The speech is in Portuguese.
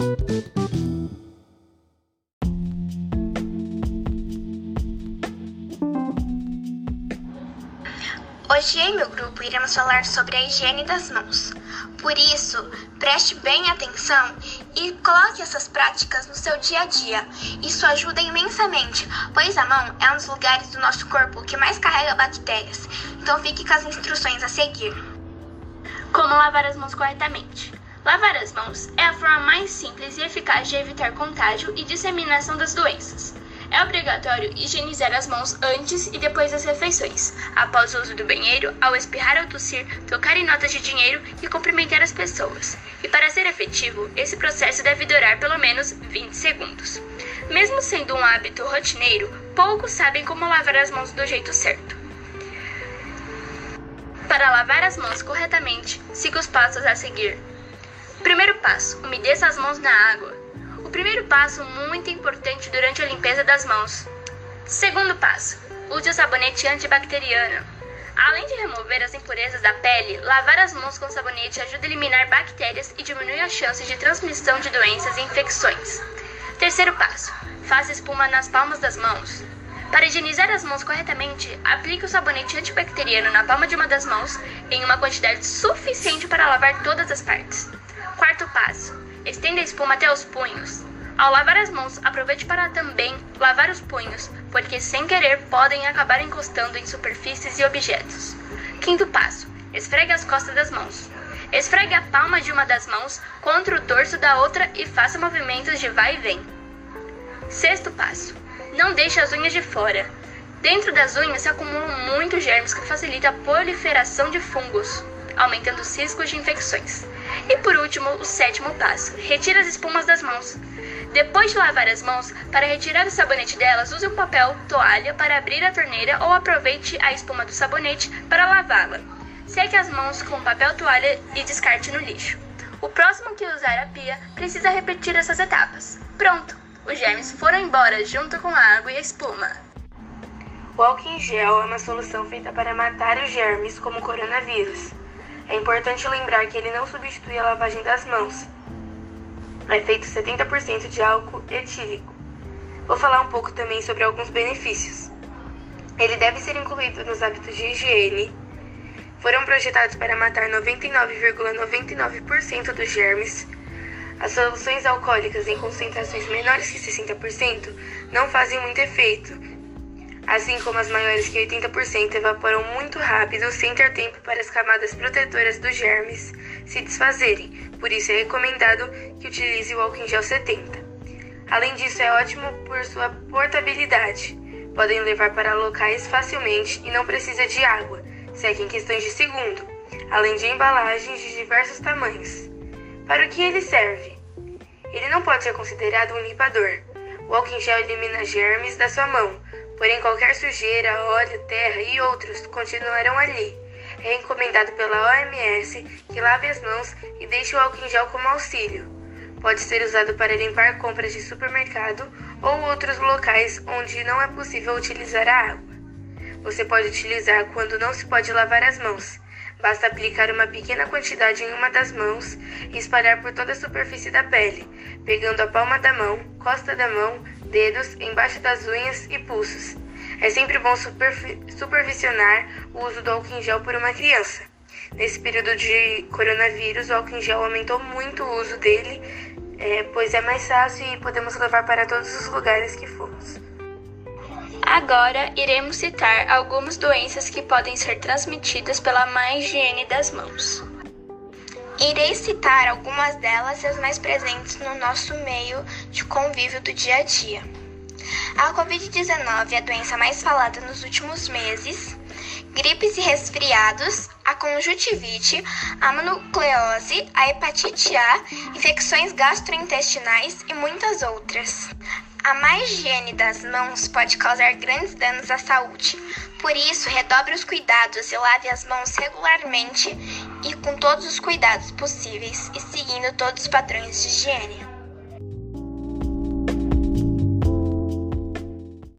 Hoje eu e meu grupo iremos falar sobre a higiene das mãos. Por isso, preste bem atenção e coloque essas práticas no seu dia a dia. Isso ajuda imensamente, pois a mão é um dos lugares do nosso corpo que mais carrega bactérias. Então fique com as instruções a seguir. Como lavar as mãos corretamente? Lavar as mãos é a forma mais simples e eficaz de evitar contágio e disseminação das doenças. É obrigatório higienizar as mãos antes e depois das refeições, após o uso do banheiro, ao espirrar ou tossir, tocar em notas de dinheiro e cumprimentar as pessoas. E para ser efetivo, esse processo deve durar pelo menos 20 segundos. Mesmo sendo um hábito rotineiro, poucos sabem como lavar as mãos do jeito certo. Para lavar as mãos corretamente, siga os passos a seguir. Primeiro passo: umedeça as mãos na água. O primeiro passo muito importante durante a limpeza das mãos. Segundo passo: use o sabonete antibacteriano. Além de remover as impurezas da pele, lavar as mãos com sabonete ajuda a eliminar bactérias e diminui as chances de transmissão de doenças e infecções. Terceiro passo: faça espuma nas palmas das mãos. Para higienizar as mãos corretamente, aplique o sabonete antibacteriano na palma de uma das mãos em uma quantidade suficiente para lavar todas as partes. Quarto passo: Estenda a espuma até os punhos. Ao lavar as mãos, aproveite para também lavar os punhos, porque sem querer podem acabar encostando em superfícies e objetos. Quinto passo: esfregue as costas das mãos. Esfregue a palma de uma das mãos contra o dorso da outra e faça movimentos de vai e vem. Sexto passo: não deixe as unhas de fora. Dentro das unhas se acumulam muitos germes que facilitam a proliferação de fungos, aumentando os riscos de infecções. E por último, o sétimo passo: retire as espumas das mãos. Depois de lavar as mãos, para retirar o sabonete delas, use um papel toalha para abrir a torneira ou aproveite a espuma do sabonete para lavá-la. Seque as mãos com papel toalha e descarte no lixo. O próximo que usar a pia precisa repetir essas etapas. Pronto! Os germes foram embora junto com a água e a espuma. O álcool em gel é uma solução feita para matar os germes, como o coronavírus. É importante lembrar que ele não substitui a lavagem das mãos. É feito 70% de álcool etílico. Vou falar um pouco também sobre alguns benefícios. Ele deve ser incluído nos hábitos de higiene. Foram projetados para matar 99,99% ,99 dos germes. As soluções alcoólicas em concentrações menores que 60% não fazem muito efeito, assim como as maiores que 80% evaporam muito rápido sem ter tempo para as camadas protetoras dos germes se desfazerem, por isso é recomendado que utilize o álcool em gel 70. Além disso, é ótimo por sua portabilidade. Podem levar para locais facilmente e não precisa de água, seca em questões de segundo, além de embalagens de diversos tamanhos. Para o que ele serve? Ele não pode ser considerado um limpador. O álcool em gel elimina germes da sua mão, Porém, qualquer sujeira, óleo, terra e outros continuarão ali. É recomendado pela OMS que lave as mãos e deixe o álcool em gel como auxílio. Pode ser usado para limpar compras de supermercado ou outros locais onde não é possível utilizar a água. Você pode utilizar quando não se pode lavar as mãos. Basta aplicar uma pequena quantidade em uma das mãos e espalhar por toda a superfície da pele, pegando a palma da mão, costa da mão, dedos, embaixo das unhas e pulsos. É sempre bom supervisionar o uso do álcool em gel por uma criança. Nesse período de coronavírus, o álcool em gel aumentou muito o uso dele, é, pois é mais fácil e podemos levar para todos os lugares que formos. Agora iremos citar algumas doenças que podem ser transmitidas pela má higiene das mãos. Irei citar algumas delas as mais presentes no nosso meio de convívio do dia a dia. A Covid-19 é a doença mais falada nos últimos meses, gripes e resfriados, a conjuntivite, a mononucleose, a hepatite A, infecções gastrointestinais e muitas outras. A má higiene das mãos pode causar grandes danos à saúde. Por isso, redobre os cuidados e lave as mãos regularmente e com todos os cuidados possíveis e seguindo todos os padrões de higiene.